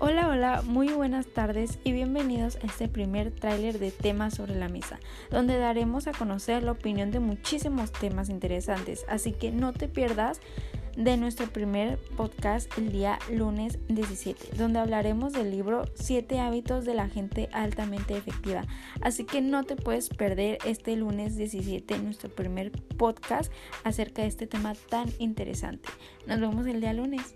Hola, hola, muy buenas tardes y bienvenidos a este primer tráiler de temas sobre la mesa, donde daremos a conocer la opinión de muchísimos temas interesantes, así que no te pierdas de nuestro primer podcast el día lunes 17, donde hablaremos del libro 7 hábitos de la gente altamente efectiva. Así que no te puedes perder este lunes 17 nuestro primer podcast acerca de este tema tan interesante. Nos vemos el día lunes.